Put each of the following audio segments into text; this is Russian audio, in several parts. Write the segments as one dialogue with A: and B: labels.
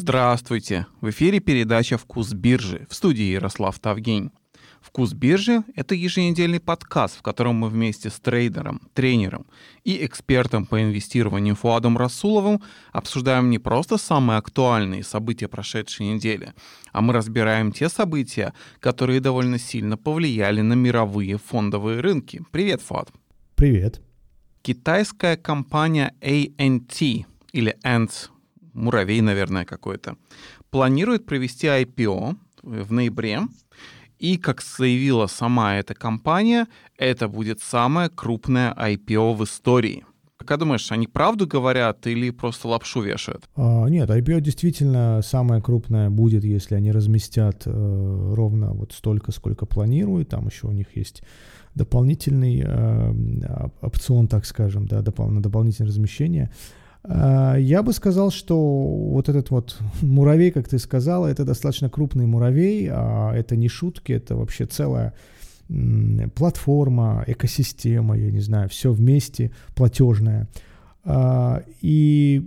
A: Здравствуйте! В эфире передача «Вкус биржи» в студии Ярослав Тавгень. «Вкус биржи» — это еженедельный подкаст, в котором мы вместе с трейдером, тренером и экспертом по инвестированию Фуадом Расуловым обсуждаем не просто самые актуальные события прошедшей недели, а мы разбираем те события, которые довольно сильно повлияли на мировые фондовые рынки. Привет, Фуад!
B: Привет!
A: Китайская компания ANT или Ant муравей, наверное, какой-то, планирует провести IPO в ноябре. И, как заявила сама эта компания, это будет самое крупное IPO в истории. Как думаешь, они правду говорят или просто лапшу вешают?
B: А, нет, IPO действительно самое крупное будет, если они разместят э, ровно вот столько, сколько планируют. Там еще у них есть дополнительный э, опцион, так скажем, да, на дополнительное размещение. А, я бы сказал, что вот этот вот муравей, как ты сказала, это достаточно крупный муравей, а это не шутки, это вообще целая платформа, экосистема, я не знаю, все вместе платежная. А, и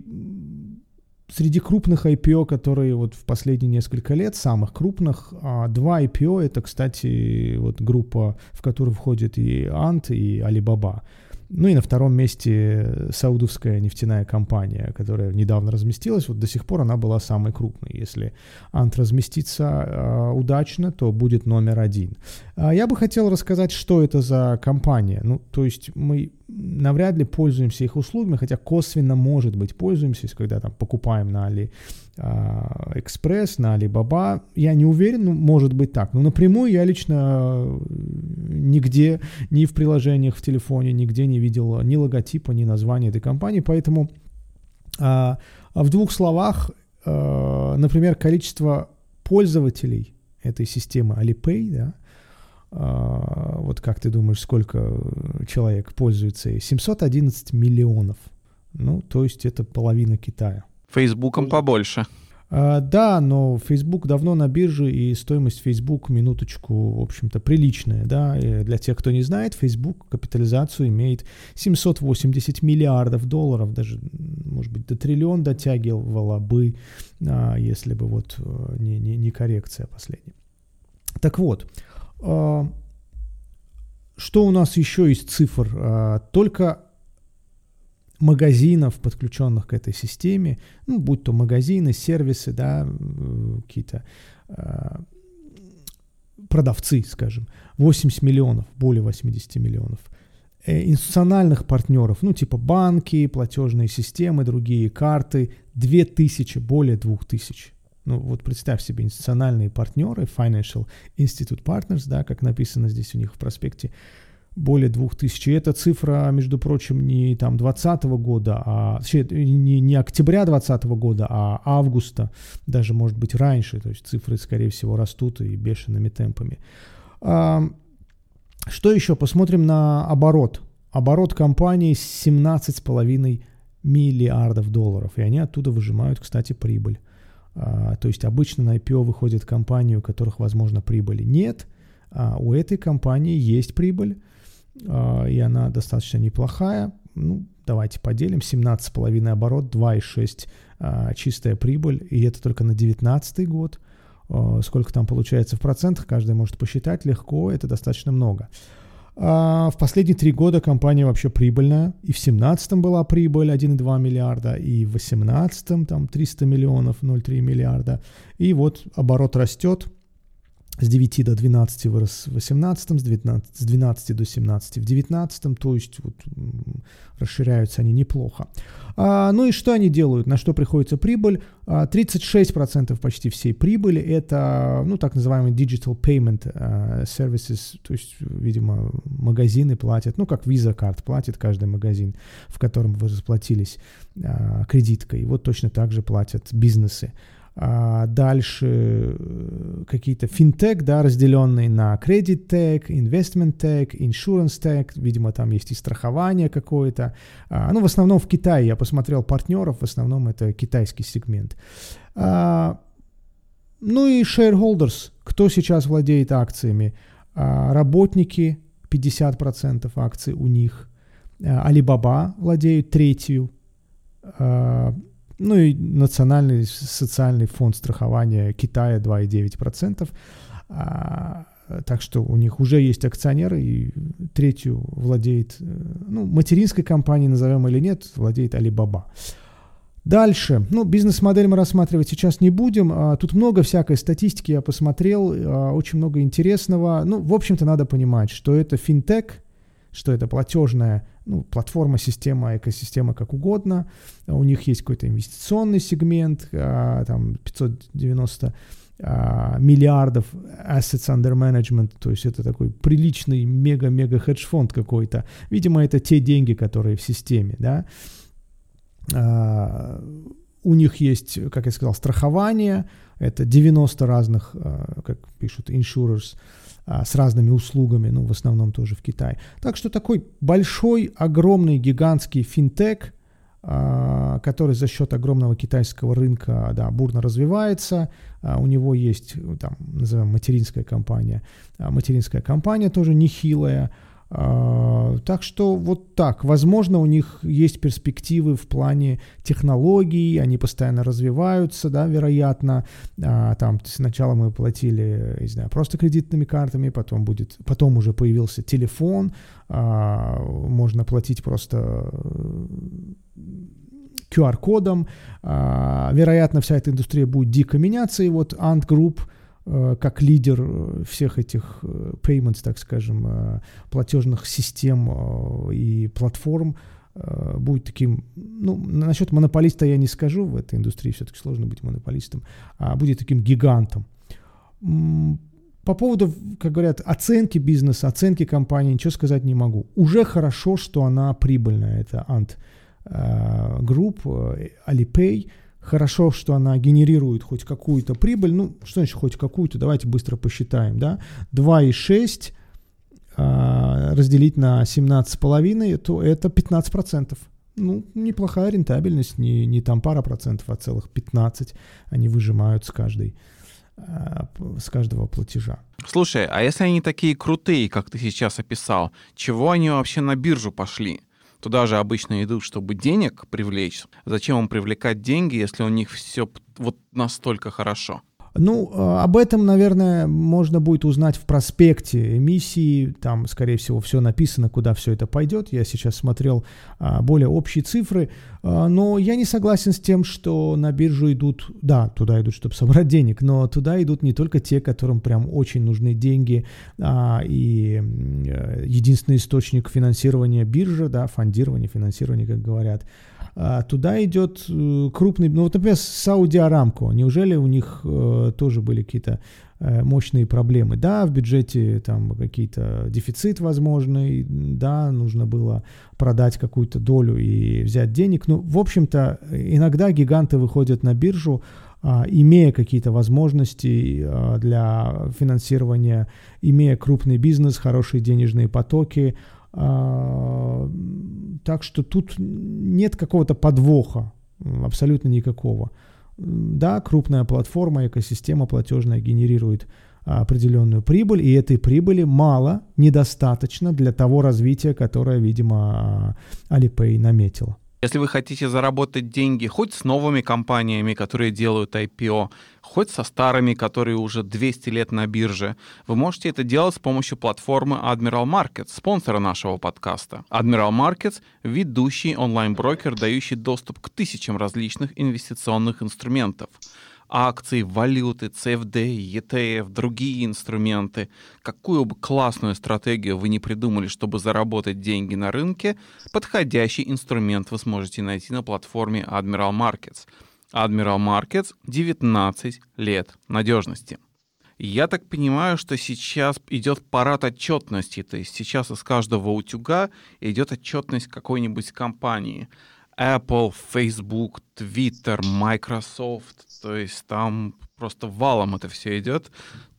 B: среди крупных IPO, которые вот в последние несколько лет, самых крупных, а, два IPO, это, кстати, вот группа, в которую входит и Ant, и Alibaba. Ну и на втором месте саудовская нефтяная компания, которая недавно разместилась. Вот до сих пор она была самой крупной. Если Ант разместится э, удачно, то будет номер один. А я бы хотел рассказать, что это за компания. Ну, то есть мы навряд ли пользуемся их услугами, хотя косвенно, может быть, пользуемся, когда там покупаем на Али а, Экспресс, на Alibaba. Я не уверен, ну, может быть так. Но напрямую я лично э, нигде, ни в приложениях в телефоне, нигде не видел ни логотипа, ни названия этой компании. Поэтому а, в двух словах, а, например, количество пользователей этой системы Alipay, да, а, вот как ты думаешь, сколько человек пользуется? 711 миллионов. Ну, то есть это половина Китая.
A: Фейсбуком побольше.
B: А, да, но Facebook давно на бирже, и стоимость Facebook, минуточку, в общем-то, приличная, да. И для тех, кто не знает, Facebook капитализацию имеет 780 миллиардов долларов, даже, может быть, до триллион дотягивала бы, а, если бы вот э, не, не, не коррекция последняя. Так вот, а, что у нас еще из цифр? А, только магазинов, подключенных к этой системе, ну, будь то магазины, сервисы, да, какие-то э, продавцы, скажем, 80 миллионов, более 80 миллионов. Э, институциональных партнеров, ну, типа банки, платежные системы, другие карты, 2000, более 2000. Ну, вот представь себе институциональные партнеры, Financial Institute Partners, да, как написано здесь у них в проспекте, более 2000. И эта цифра, между прочим, не там 2020 года, а не, не октября 2020 года, а августа, даже может быть раньше. То есть цифры, скорее всего, растут и бешеными темпами. А, что еще? Посмотрим на оборот. Оборот компании 17,5 миллиардов долларов. И они оттуда выжимают, кстати, прибыль. А, то есть обычно на IPO выходят компании, у которых, возможно, прибыли нет. А у этой компании есть прибыль. А, и она достаточно неплохая. Ну, давайте поделим. 17,5 оборот, 2,6 а, чистая прибыль, и это только на 2019 год. А, сколько там получается в процентах, каждый может посчитать легко, это достаточно много. В последние три года компания вообще прибыльная. И в 2017 была прибыль 1,2 миллиарда, и в 2018 там 300 миллионов, 0,3 миллиарда. И вот оборот растет, с 9 до 12 вырос в 18, с, 19, с 12 до 17 в 19, то есть вот, расширяются они неплохо. А, ну и что они делают, на что приходится прибыль? А, 36% почти всей прибыли это, ну, так называемый digital payment uh, services, то есть, видимо, магазины платят, ну, как Visa карт платит каждый магазин, в котором вы расплатились uh, кредиткой. Вот точно так же платят бизнесы. А дальше э, какие-то финтех, да, разделенные на credit tech, investment tech, insurance tech, видимо, там есть и страхование какое-то. А, ну, в основном в Китае я посмотрел партнеров, в основном это китайский сегмент. А, ну и shareholders, кто сейчас владеет акциями? А, работники, 50% акций у них. Alibaba владеют третью. Ну и Национальный социальный фонд страхования Китая 2,9%. А, так что у них уже есть акционеры, и третью владеет, э, ну, материнской компанией, назовем или нет, владеет Alibaba. Дальше. Ну, бизнес-модель мы рассматривать сейчас не будем. А, тут много всякой статистики я посмотрел, а, очень много интересного. Ну, в общем-то, надо понимать, что это финтех, что это платежная ну, платформа, система, экосистема, как угодно. У них есть какой-то инвестиционный сегмент, а, там 590 миллиардов assets under management, то есть это такой приличный мега-мега хедж-фонд какой-то. Видимо, это те деньги, которые в системе, да. А, у них есть, как я сказал, страхование, это 90 разных, а, как пишут, insurers, а, с разными услугами, ну, в основном тоже в Китае. Так что такой большой, огромный, гигантский финтех, который за счет огромного китайского рынка, да, бурно развивается. У него есть, там, назовем, материнская компания. Материнская компания тоже нехилая. А, так что вот так. Возможно, у них есть перспективы в плане технологий, они постоянно развиваются, да, вероятно. А, там сначала мы платили, не знаю, просто кредитными картами, потом будет, потом уже появился телефон, а, можно платить просто QR-кодом. Вероятно, вся эта индустрия будет дико меняться, и вот Ant Group – Э, как лидер э, всех этих э, payments, так скажем, платежных систем и платформ, будет таким, ну, насчет монополиста я не скажу, в этой индустрии все-таки сложно быть монополистом, а будет таким гигантом. По поводу, как говорят, оценки бизнеса, оценки компании, ничего сказать не могу. Уже хорошо, что она прибыльная, это Ant Group, Alipay – Хорошо, что она генерирует хоть какую-то прибыль. Ну, что значит хоть какую-то? Давайте быстро посчитаем. Да? 2,6 а, разделить на 17,5, то это 15%. Ну, неплохая рентабельность, не, не там пара процентов, а целых 15 они выжимают с каждой а, с каждого платежа.
A: Слушай, а если они такие крутые, как ты сейчас описал, чего они вообще на биржу пошли? Туда же обычно идут, чтобы денег привлечь. Зачем им привлекать деньги, если у них все вот настолько хорошо?
B: Ну, а, об этом, наверное, можно будет узнать в проспекте эмиссии. Там, скорее всего, все написано, куда все это пойдет. Я сейчас смотрел а, более общие цифры. А, но я не согласен с тем, что на биржу идут, да, туда идут, чтобы собрать денег, но туда идут не только те, которым прям очень нужны деньги. И э, единственный источник финансирования биржа, да, фондирование, финансирование, как говорят, туда идет э, крупный, ну вот, например, Сауди Арамко, неужели у них э, тоже были какие-то э, мощные проблемы? Да, в бюджете там какие-то дефицит возможный, да, нужно было продать какую-то долю и взять денег, ну, в общем-то, иногда гиганты выходят на биржу, а, имея какие-то возможности а, для финансирования, имея крупный бизнес, хорошие денежные потоки, а, так что тут нет какого-то подвоха, абсолютно никакого. Да, крупная платформа, экосистема платежная генерирует определенную прибыль, и этой прибыли мало, недостаточно для того развития, которое, видимо, Alipay наметила.
A: Если вы хотите заработать деньги хоть с новыми компаниями, которые делают IPO, хоть со старыми, которые уже 200 лет на бирже, вы можете это делать с помощью платформы Admiral Markets, спонсора нашего подкаста. Admiral Markets — ведущий онлайн-брокер, дающий доступ к тысячам различных инвестиционных инструментов — акции, валюты, CFD, ETF, другие инструменты. Какую бы классную стратегию вы не придумали, чтобы заработать деньги на рынке, подходящий инструмент вы сможете найти на платформе Admiral Markets. Admiral Markets 19 лет надежности. Я так понимаю, что сейчас идет парад отчетности, то есть сейчас из каждого утюга идет отчетность какой-нибудь компании. Apple, Facebook, Twitter, Microsoft, то есть там просто валом это все идет.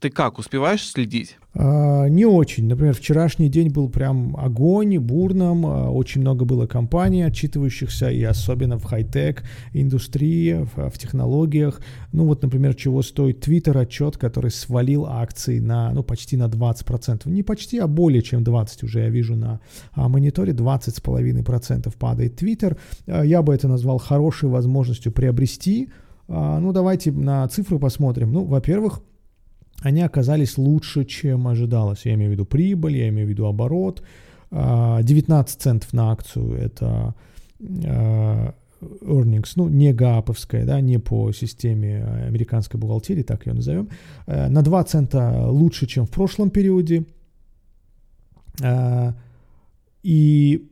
A: Ты как, успеваешь следить?
B: А, не очень. Например, вчерашний день был прям огонь, бурным. А, очень много было компаний, отчитывающихся, и особенно в хай-тек индустрии, в, в технологиях. Ну вот, например, чего стоит Twitter отчет, который свалил акции на, ну, почти на 20%. Не почти, а более чем 20 уже я вижу на а, мониторе. 20,5% падает Twitter. А, я бы это назвал хорошей возможностью приобрести. А, ну, давайте на цифры посмотрим. Ну, во-первых, они оказались лучше, чем ожидалось. Я имею в виду прибыль, я имею в виду оборот. 19 а, центов на акцию – это а, earnings, ну, не гаповская, да, не по системе американской бухгалтерии, так ее назовем, на 2 цента лучше, чем в прошлом периоде. И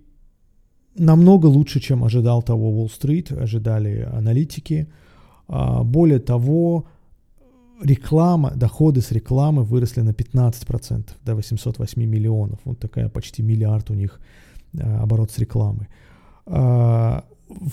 B: намного лучше, чем ожидал того Уолл-стрит, ожидали аналитики. А, более того, реклама, доходы с рекламы выросли на 15% до 808 миллионов. Вот такая почти миллиард у них а, оборот с рекламы.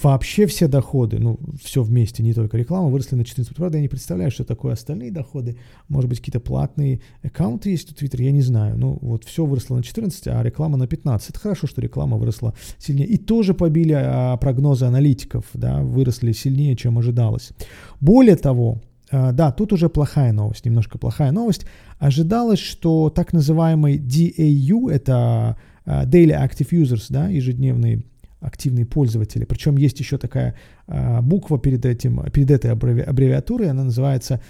B: Вообще все доходы, ну, все вместе, не только реклама, выросли на 14%. Правда, я не представляю, что такое остальные доходы. Может быть, какие-то платные аккаунты есть у Twitter, я не знаю. Ну, вот все выросло на 14, а реклама на 15. Это хорошо, что реклама выросла сильнее. И тоже побили а, прогнозы аналитиков, да, выросли сильнее, чем ожидалось. Более того, а, да, тут уже плохая новость, немножко плохая новость. Ожидалось, что так называемый DAU, это а, Daily Active Users, да, ежедневные активные пользователи. Причем есть еще такая а, буква перед, этим, перед этой аббревиатурой, она называется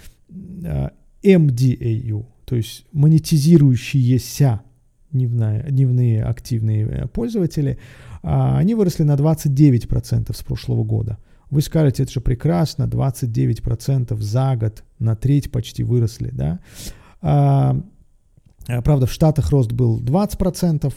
B: а, MDAU, то есть монетизирующиеся дневная, дневные активные э, пользователи. А, они выросли на 29% с прошлого года. Вы скажете, это же прекрасно, 29% за год, на треть почти выросли, да. А, правда, в Штатах рост был 20%,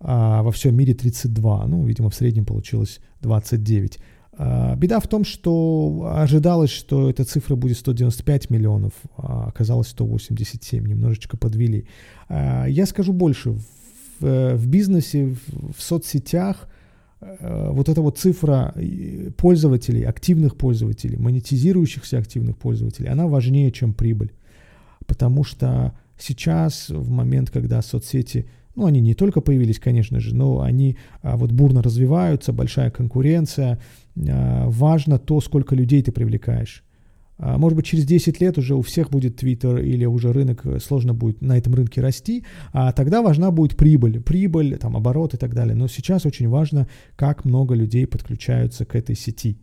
B: а во всем мире 32. Ну, видимо, в среднем получилось 29. А, беда в том, что ожидалось, что эта цифра будет 195 миллионов, а оказалось 187, немножечко подвели. А, я скажу больше, в, в бизнесе, в, в соцсетях а, вот эта вот цифра пользователей, активных пользователей, монетизирующихся активных пользователей, она важнее, чем прибыль. Потому что сейчас, в момент, когда соцсети ну, они не только появились, конечно же, но они а, вот бурно развиваются, большая конкуренция. А, важно то, сколько людей ты привлекаешь. А, может быть, через 10 лет уже у всех будет Twitter или уже рынок, э, сложно будет на этом рынке расти, а тогда важна будет прибыль, прибыль, там, оборот и так далее. Но сейчас очень важно, как много людей подключаются к этой сети.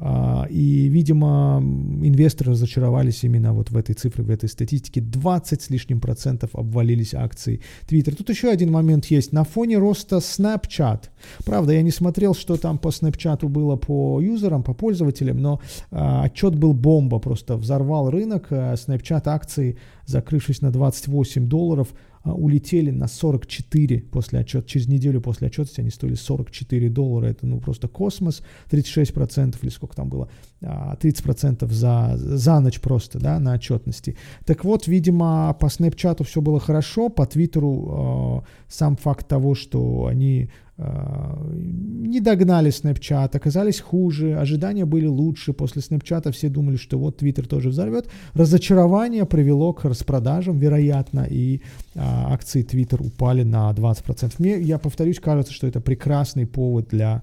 B: А, и, видимо, инвесторы разочаровались именно вот в этой цифре, в этой статистике. 20 с лишним процентов обвалились акции Twitter. Тут еще один момент есть. На фоне роста Snapchat. Правда, я не смотрел, что там по Snapchat было по юзерам, по пользователям, но а, отчет был бомба. Просто взорвал рынок. А, Snapchat акции, закрывшись на 28 долларов, улетели на 44 после отчета. Через неделю после отчетности они стоили 44 доллара. Это ну просто космос. 36% или сколько там было? 30% а, за, за ночь просто, да, на отчетности. Так вот, видимо, по Snapchat все было хорошо, по Твиттеру э, сам факт того, что они не догнали Snapchat, оказались хуже, ожидания были лучше. После Snapchat все думали, что вот Twitter тоже взорвет. Разочарование привело к распродажам, вероятно, и э, акции Twitter упали на 20%. Мне, я повторюсь, кажется, что это прекрасный повод для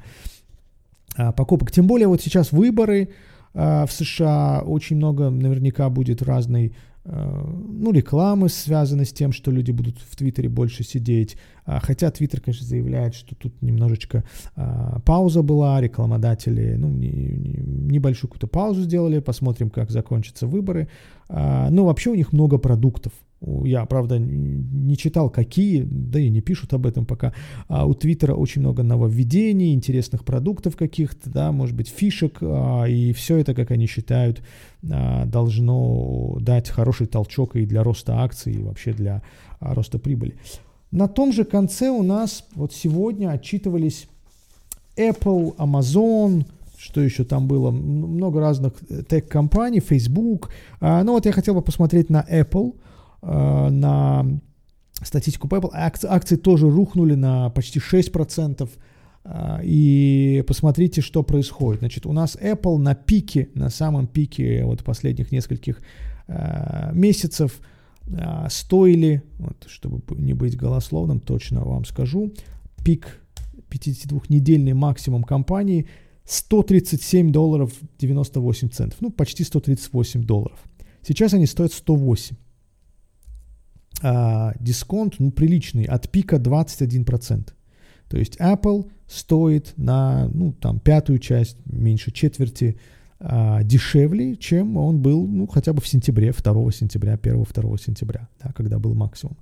B: а, покупок. Тем более вот сейчас выборы а, в США, очень много наверняка будет разной а, ну, рекламы связаны с тем, что люди будут в Твиттере больше сидеть. Хотя Твиттер, конечно, заявляет, что тут немножечко пауза была, рекламодатели, ну, не, не, небольшую какую-то паузу сделали, посмотрим, как закончатся выборы. Но вообще у них много продуктов. Я, правда, не читал, какие, да и не пишут об этом пока. А у Твиттера очень много нововведений, интересных продуктов каких-то, да, может быть, фишек, а, и все это, как они считают, а, должно дать хороший толчок и для роста акций, и вообще для а, роста прибыли. На том же конце у нас вот сегодня отчитывались Apple, Amazon, что еще там было, много разных э, тег-компаний, Facebook. Ну вот я хотел бы посмотреть на Apple – на статистику Apple. Акции, акции тоже рухнули на почти 6%. Э, и посмотрите, что происходит. Значит, у нас Apple на пике, на самом пике вот последних нескольких э, месяцев стоили, вот, чтобы не быть голословным, точно вам скажу, пик 52-недельный максимум компании 137 долларов 98 центов, ну почти 138 долларов. Сейчас они стоят 108 а, дисконт, ну, приличный, от пика 21%. То есть Apple стоит на ну, там, пятую часть, меньше четверти а, дешевле, чем он был ну, хотя бы в сентябре, 2 сентября, 1-2 сентября, да, когда был максимум.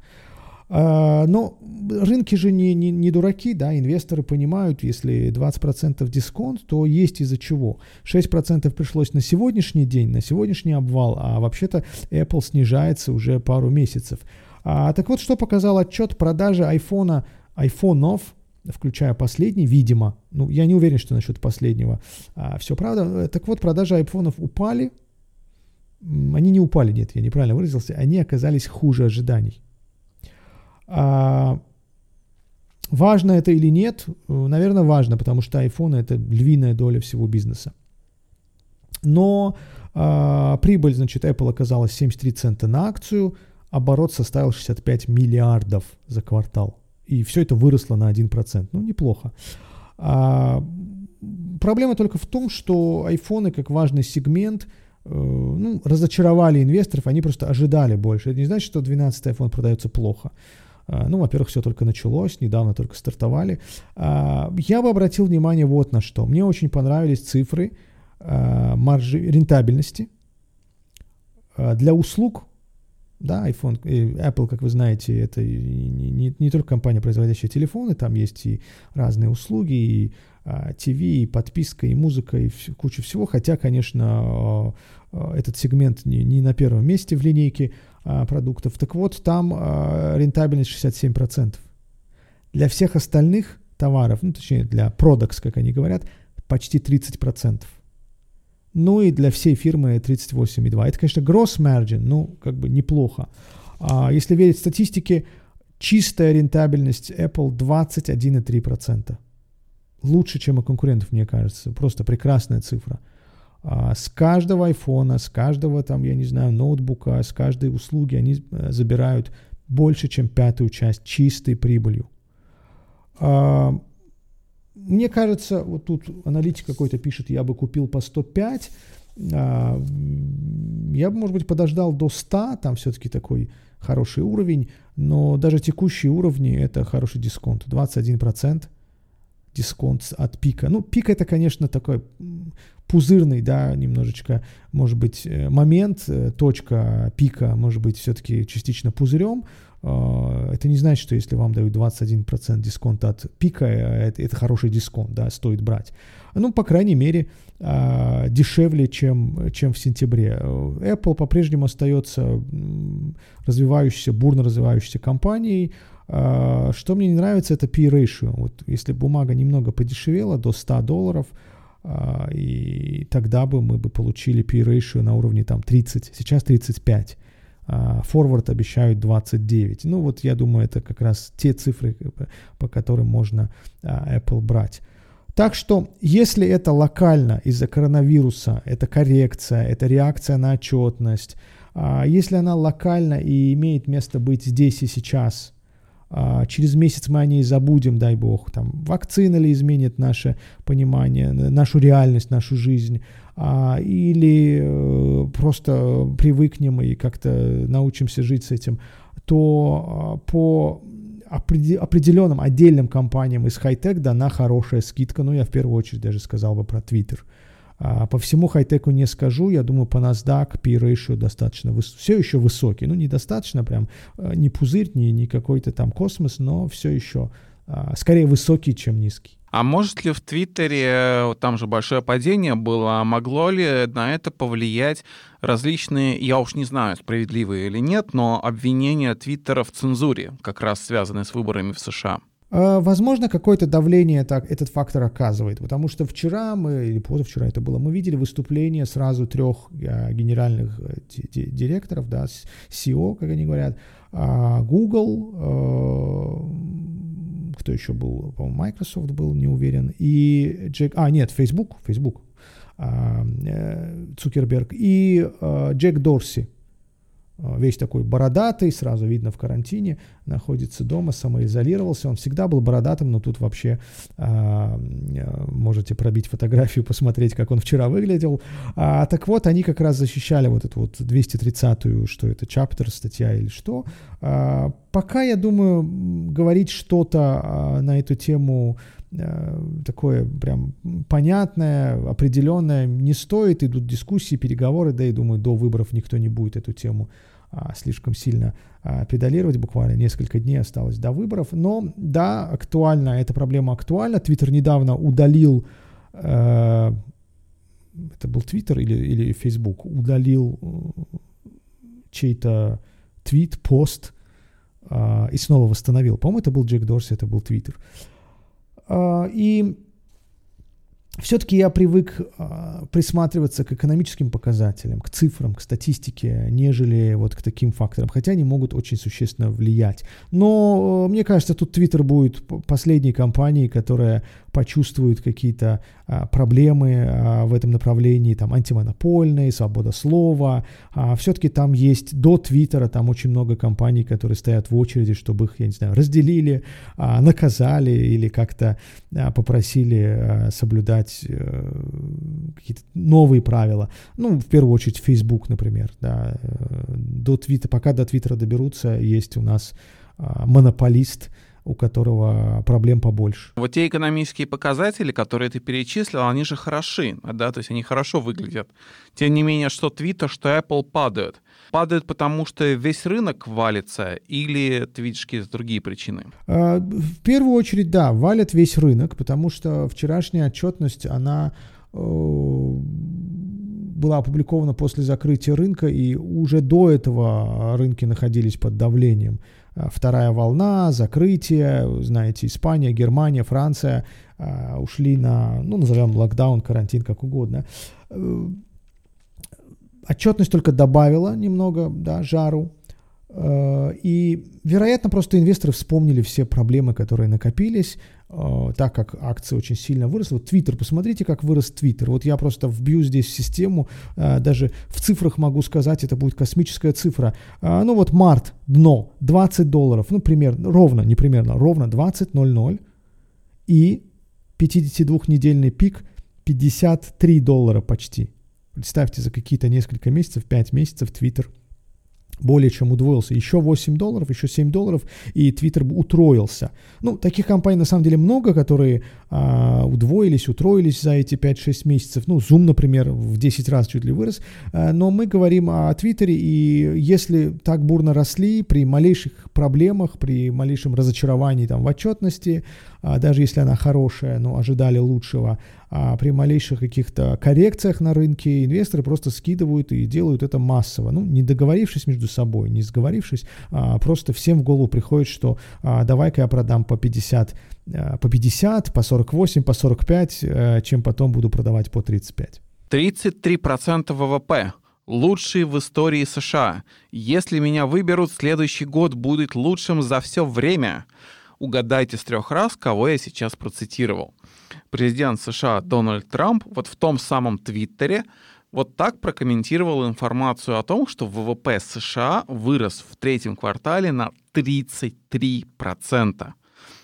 B: А, но рынки же не, не, не дураки, да, инвесторы понимают, если 20% дисконт, то есть из-за чего. 6% пришлось на сегодняшний день, на сегодняшний обвал, а вообще-то Apple снижается уже пару месяцев. А, так вот, что показал отчет продажи айфона, айфонов, включая последний, видимо, ну, я не уверен, что насчет последнего а, все правда. Так вот, продажи айфонов упали, они не упали, нет, я неправильно выразился, они оказались хуже ожиданий. А, важно это или нет? Наверное, важно, потому что iPhone это львиная доля всего бизнеса. Но а, прибыль, значит, Apple оказалась 73 цента на акцию, оборот составил 65 миллиардов за квартал. И все это выросло на 1%. Ну, неплохо. А, проблема только в том, что айфоны, как важный сегмент, э, ну, разочаровали инвесторов, они просто ожидали больше. Это не значит, что 12 iPhone продается плохо. А, ну, во-первых, все только началось, недавно только стартовали. А, я бы обратил внимание вот на что. Мне очень понравились цифры а, маржи рентабельности. Для услуг, да, iPhone, Apple, как вы знаете, это не, не, не только компания, производящая телефоны, там есть и разные услуги, и ТВ, и подписка, и музыка, и куча всего. Хотя, конечно, этот сегмент не, не на первом месте в линейке, а, продуктов. Так вот, там а, рентабельность 67%. Для всех остальных товаров, ну, точнее, для products, как они говорят, почти 30%. Ну и для всей фирмы 38,2. Это, конечно, gross margin, ну, как бы неплохо. А если верить статистике, чистая рентабельность Apple 21,3%. Лучше, чем у конкурентов, мне кажется. Просто прекрасная цифра. А, с каждого айфона, с каждого там, я не знаю, ноутбука, с каждой услуги они э, забирают больше, чем пятую часть чистой прибылью. А, мне кажется, вот тут аналитик какой-то пишет, я бы купил по 105, а, я бы, может быть, подождал до 100, там все-таки такой хороший уровень, но даже текущие уровни это хороший дисконт, 21% дисконт от пика. Ну, пик это, конечно, такой пузырный, да, немножечко, может быть, э, момент, э, точка пика, может быть, все-таки частично пузырем. А, это не значит, что если вам дают 21% дисконт от пика, э, это, это хороший дисконт, да, стоит брать. Ну, по крайней мере, а, дешевле, чем, чем в сентябре. Apple по-прежнему остается развивающейся, бурно развивающейся компанией, что мне не нравится, это P-ratio. Вот если бумага немного подешевела до 100 долларов, а, и тогда бы мы бы получили P-ratio на уровне там 30, сейчас 35. Форвард обещают 29. Ну вот я думаю, это как раз те цифры, по которым можно а, Apple брать. Так что, если это локально из-за коронавируса, это коррекция, это реакция на отчетность, если она локально и имеет место быть здесь и сейчас, а, через месяц мы о ней забудем, дай бог. Там, вакцина ли изменит наше понимание, нашу реальность, нашу жизнь, а, или э, просто привыкнем и как-то научимся жить с этим, то а, по определенным отдельным компаниям из хай-тек дана хорошая скидка. Ну, я в первую очередь даже сказал бы про Twitter. А, по всему хай-теку не скажу, я думаю, по NASDAQ P-ratio достаточно, выс- все еще высокий, ну недостаточно прям, э, не пузырь, не, не какой-то там космос, но все еще а, скорее высокий, чем низкий.
A: А может ли в Твиттере, там же большое падение было, могло ли на это повлиять различные, я уж не знаю, справедливые или нет, но обвинения Твиттера в цензуре, как раз связанные с выборами в США?
B: А, возможно, какое-то давление так, этот фактор оказывает, потому что вчера мы, или позавчера это было, мы видели выступление сразу трех а, генеральных э, директоров, да, CEO, как они говорят, а, Google, кто еще был, по-моему, Microsoft был, не уверен, и Джек, а, нет, Facebook, Facebook, э, Цукерберг, и Джек Дорси, весь такой бородатый, сразу видно в карантине, находится дома, самоизолировался. Он всегда был бородатым, но тут вообще а, а, можете пробить фотографию, посмотреть, как он вчера выглядел. А, так вот, они как раз защищали вот эту вот 230-ю, что это, чаптер, статья или что. А, пока, я думаю, говорить что-то а, на эту тему такое прям понятное, определенное не стоит. Идут дискуссии, переговоры, да и думаю, до выборов никто не будет эту тему а, слишком сильно а, педалировать. Буквально несколько дней осталось до выборов. Но да, актуальна, эта проблема актуальна. Твиттер недавно удалил, э, это был Твиттер или, или Facebook, удалил э, чей-то твит, пост э, и снова восстановил. По-моему, это был Джек Дорси, это был Твиттер. Э, и все-таки я привык а, присматриваться к экономическим показателям, к цифрам, к статистике, нежели вот к таким факторам, хотя они могут очень существенно влиять. Но мне кажется, тут Twitter будет последней компанией, которая почувствуют какие-то а, проблемы а, в этом направлении, там антимонопольные, свобода слова. А, все-таки там есть до Твиттера, там очень много компаний, которые стоят в очереди, чтобы их, я не знаю, разделили, наказали или как-то попросили соблюдать а, какие-то новые правила. Ну, в первую очередь Facebook, например. Да. До Твиттера, пока до Твиттера доберутся, есть у нас монополист, у которого проблем побольше.
A: Вот те экономические показатели, которые ты перечислил, они же хороши, да, то есть они хорошо выглядят. Тем не менее, что Twitter, что Apple падают. Падают потому, что весь рынок валится, или ты видишь какие-то другие причины?
B: А, в первую очередь, да, валит весь рынок, потому что вчерашняя отчетность, она э, была опубликована после закрытия рынка, и уже до этого рынки находились под давлением. Э, вторая волна, закрытие, знаете, Испания, Германия, Франция э, ушли на, ну, назовем локдаун, карантин, как угодно. Э, отчетность только добавила немного, да, жару. И, вероятно, просто инвесторы вспомнили все проблемы, которые накопились, Э, так как акция очень сильно выросла. Вот Твиттер, посмотрите, как вырос Твиттер. Вот я просто вбью здесь в систему, э, даже в цифрах могу сказать, это будет космическая цифра. Э, ну вот март, дно, 20 долларов, ну примерно, ровно, не примерно, ровно 20.00. И 52-недельный пик 53 доллара почти. Представьте, за какие-то несколько месяцев, 5 месяцев Твиттер – более чем удвоился. Еще 8 долларов, еще 7 долларов, и Twitter утроился. Ну, таких компаний на самом деле много, которые а, удвоились, утроились за эти 5-6 месяцев. Ну, Zoom, например, в 10 раз чуть ли вырос. А, но мы говорим о Твиттере, и если так бурно росли, при малейших проблемах, при малейшем разочаровании там, в отчетности, даже если она хорошая, но ожидали лучшего, а при малейших каких-то коррекциях на рынке инвесторы просто скидывают и делают это массово. Ну, не договорившись между собой, не сговорившись, а просто всем в голову приходит, что а, давай-ка я продам по 50, а, по 50, по 48, по 45, а, чем потом буду продавать по 35.
A: 33% ВВП. Лучший в истории США. Если меня выберут, следующий год будет лучшим за все время. Угадайте с трех раз, кого я сейчас процитировал президент США Дональд Трамп вот в том самом Твиттере вот так прокомментировал информацию о том, что ВВП США вырос в третьем квартале на 33%.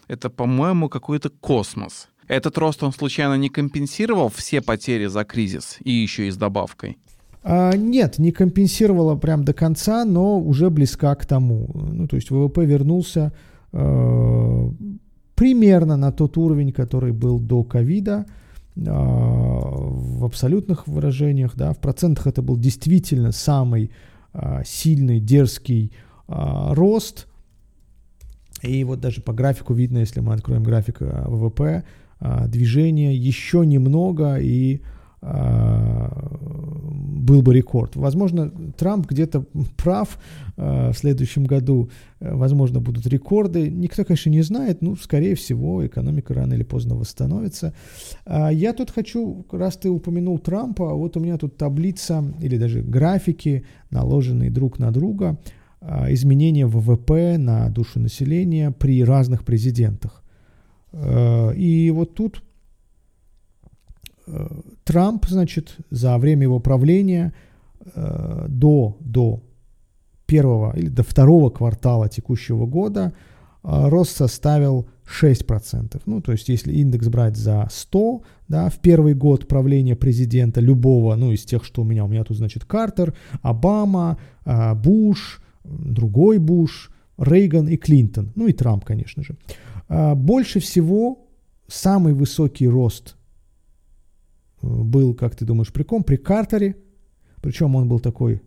A: Это, по-моему, какой-то космос. Этот рост он случайно не компенсировал все потери за кризис и еще и с добавкой?
B: А, нет, не компенсировала прям до конца, но уже близка к тому. Ну, то есть ВВП вернулся примерно на тот уровень, который был до ковида, а, в абсолютных выражениях, да, в процентах это был действительно самый а, сильный, дерзкий рост. И вот даже по графику видно, если мы откроем график ВВП, движение еще немного и был бы рекорд. Возможно, Трамп где-то прав э, в следующем году, э, возможно, будут рекорды. Никто, конечно, не знает, ну, скорее всего, экономика рано или поздно восстановится. А я тут хочу, раз ты упомянул Трампа, вот у меня тут таблица или даже графики, наложенные друг на друга, э, изменения ВВП на душу населения при разных президентах. И вот тут Трамп, значит, за время его правления э, до, до первого или до второго квартала текущего года а, рост составил 6%. Ну, то есть, если индекс брать за 100, да, в первый год правления президента любого, ну, из тех, что у меня, у меня тут, значит, Картер, Обама, а, Буш, другой Буш, Рейган и Клинтон, ну и Трамп, конечно же. Больше всего самый высокий рост э, был, как ты думаешь, при ком? При Картере, причем он был такой,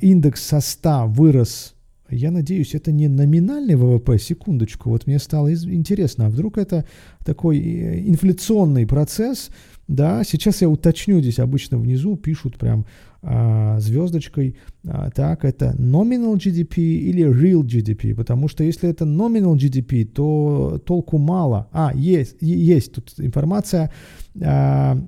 B: индекс со 100 вырос. Я надеюсь, это не номинальный ВВП, секундочку, вот мне стало интересно, а вдруг это такой э, инфляционный процесс, да, сейчас я уточню, здесь обычно внизу пишут прям а, звездочкой, а, так, это nominal GDP или real GDP, потому что если это nominal GDP, то толку мало. А, есть, есть тут информация, а,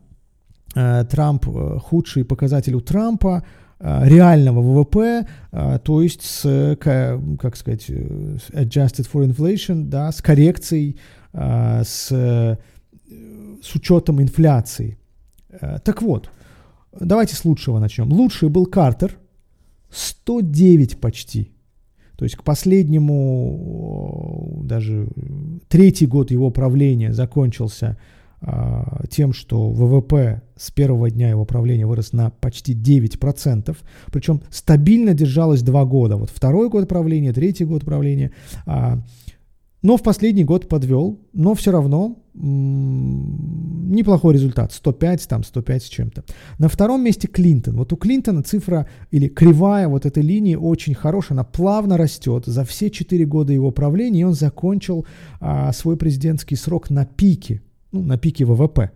B: а, Трамп, э, худший показатель у Трампа, Э, реального ВВП, э, то есть с, как сказать, э, adjusted for inflation, да, с коррекцией, с, с учетом инфляции. Так вот, давайте с лучшего начнем. Лучший был Картер, 109 почти. То есть к последнему, даже третий год его правления закончился а, тем, что ВВП с первого дня его правления вырос на почти 9%, причем стабильно держалось два года. Вот второй год правления, третий год правления. А, но в последний год подвел, но все равно неплохой результат, 105, там 105 с чем-то. На втором месте Клинтон. Вот у Клинтона цифра или кривая вот этой линии очень хорошая, она плавно растет. За все 4 года его правления он закончил а, свой президентский срок на пике ну, на пике ВВП.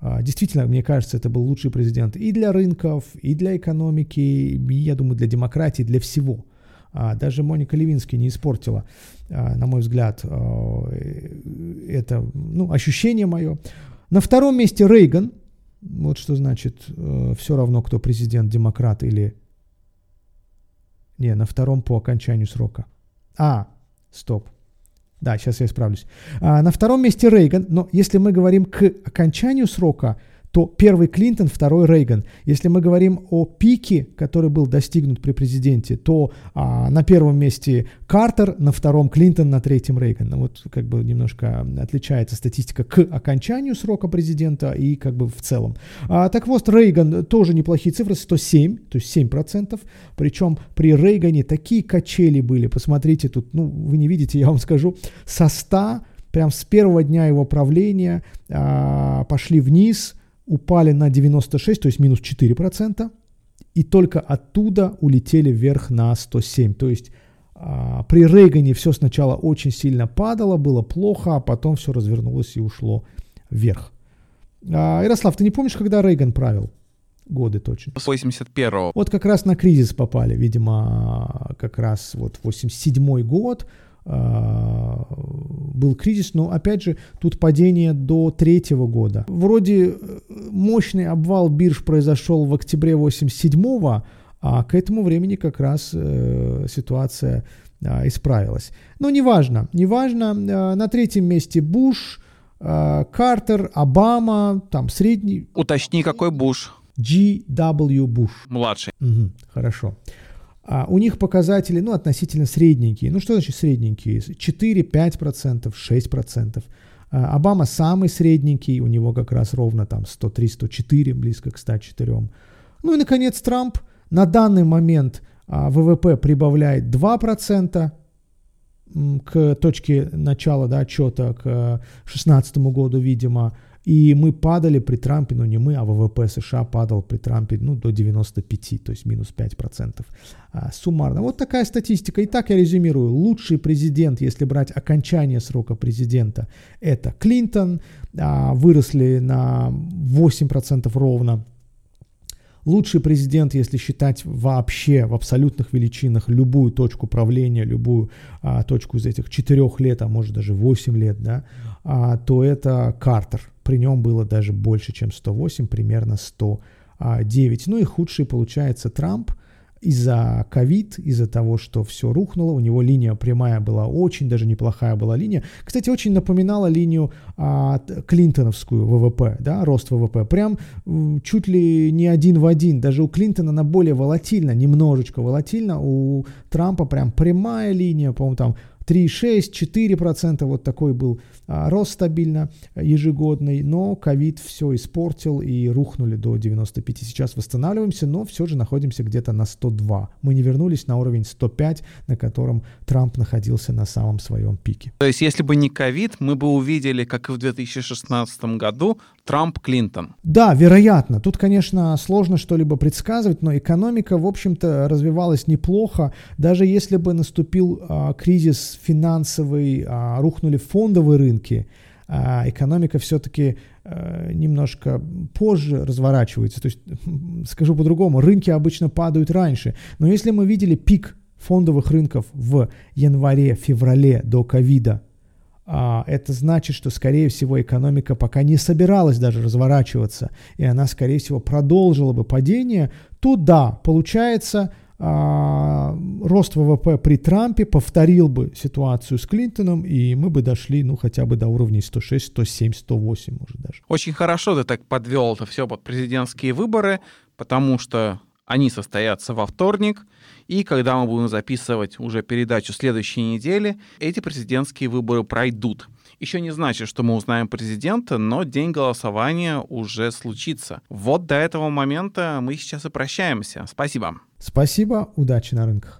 B: А, действительно, мне кажется, это был лучший президент и для рынков, и для экономики, и, я думаю, для демократии, для всего. А, даже Моника Левинский не испортила, на мой взгляд, это ну, ощущение мое. На втором месте Рейган. Вот что значит э, все равно, кто президент, демократ или... Не, на втором по окончанию срока. А, стоп. Да, сейчас я исправлюсь. А, на втором месте Рейган, но если мы говорим к окончанию срока, то первый Клинтон, второй Рейган. Если мы говорим о пике, который был достигнут при президенте, то а, на первом месте Картер, на втором Клинтон, на третьем Рейган. Ну, вот как бы немножко отличается статистика к окончанию срока президента и как бы в целом. А, так вот, Рейган тоже неплохие цифры, 107, то есть 7%. Причем при Рейгане такие качели были, посмотрите тут, ну вы не видите, я вам скажу, со 100 прям с первого дня его правления а, пошли вниз, упали на 96, то есть минус 4%, и только оттуда улетели вверх на 107. То есть а, при Рейгане все сначала очень сильно падало, было плохо, а потом все развернулось и ушло вверх. А, Ярослав, ты не помнишь, когда Рейган правил? Годы точно.
A: С 81-го.
B: Вот как раз на кризис попали, видимо, как раз вот 87-й год, был кризис, но опять же тут падение до третьего года. Вроде э, мощный обвал бирж произошел в октябре 87-го, а к этому времени как раз э, ситуация э, исправилась. Но неважно, неважно. Э, на третьем месте Буш, э, Картер, Обама, там средний.
A: Уточни, какой Буш?
B: G.W. Буш.
A: Младший.
B: Угу, хорошо. А у них показатели, ну, относительно средненькие. Ну, что значит средненькие? 4, 5%, 6%. А Обама самый средненький, у него как раз ровно там 103, 104, близко к 104. Ну и, наконец, Трамп на данный момент а, ВВП прибавляет 2% к точке начала да, отчета к 2016 году, видимо. И мы падали при Трампе, ну не мы, а ВВП США падал при Трампе ну, до 95, то есть минус 5% а, суммарно. Вот такая статистика. И так я резюмирую. Лучший президент, если брать окончание срока президента, это Клинтон. А, выросли на 8% ровно. Лучший президент, если считать вообще в абсолютных величинах любую точку правления, любую а, точку из этих четырех лет, а может даже 8 лет, да, а, то это Картер. При нем было даже больше, чем 108, примерно 109. Ну и худший получается Трамп. Из-за ковид, из-за того, что все рухнуло, у него линия прямая была очень, даже неплохая была линия. Кстати, очень напоминала линию а, Клинтоновскую ВВП, да, рост ВВП. Прям чуть ли не один в один. Даже у Клинтона она более волатильна, немножечко волатильна. У Трампа прям прямая линия, по-моему, там 3,6-4% вот такой был а, рост стабильно ежегодный, но ковид все испортил и рухнули до 95. Сейчас восстанавливаемся, но все же находимся где-то на 102. Мы не вернулись на уровень 105, на котором Трамп находился на самом своем пике.
A: То есть если бы не ковид, мы бы увидели, как и в 2016 году, Трамп-Клинтон.
B: Да, вероятно. Тут, конечно, сложно что-либо предсказывать, но экономика, в общем-то, развивалась неплохо. Даже если бы наступил а, кризис финансовый, а, рухнули фондовые рынки, а, экономика все-таки а, немножко позже разворачивается. То есть, скажу по-другому, рынки обычно падают раньше. Но если мы видели пик фондовых рынков в январе-феврале до ковида это значит, что, скорее всего, экономика пока не собиралась даже разворачиваться, и она, скорее всего, продолжила бы падение, то да, получается, а, рост ВВП при Трампе повторил бы ситуацию с Клинтоном, и мы бы дошли, ну, хотя бы до уровней 106, 107, 108, может даже.
A: Очень хорошо ты так подвел это все под президентские выборы, потому что они состоятся во вторник, и когда мы будем записывать уже передачу следующей недели, эти президентские выборы пройдут. Еще не значит, что мы узнаем президента, но день голосования уже случится. Вот до этого момента мы сейчас и прощаемся. Спасибо.
B: Спасибо, удачи на рынках.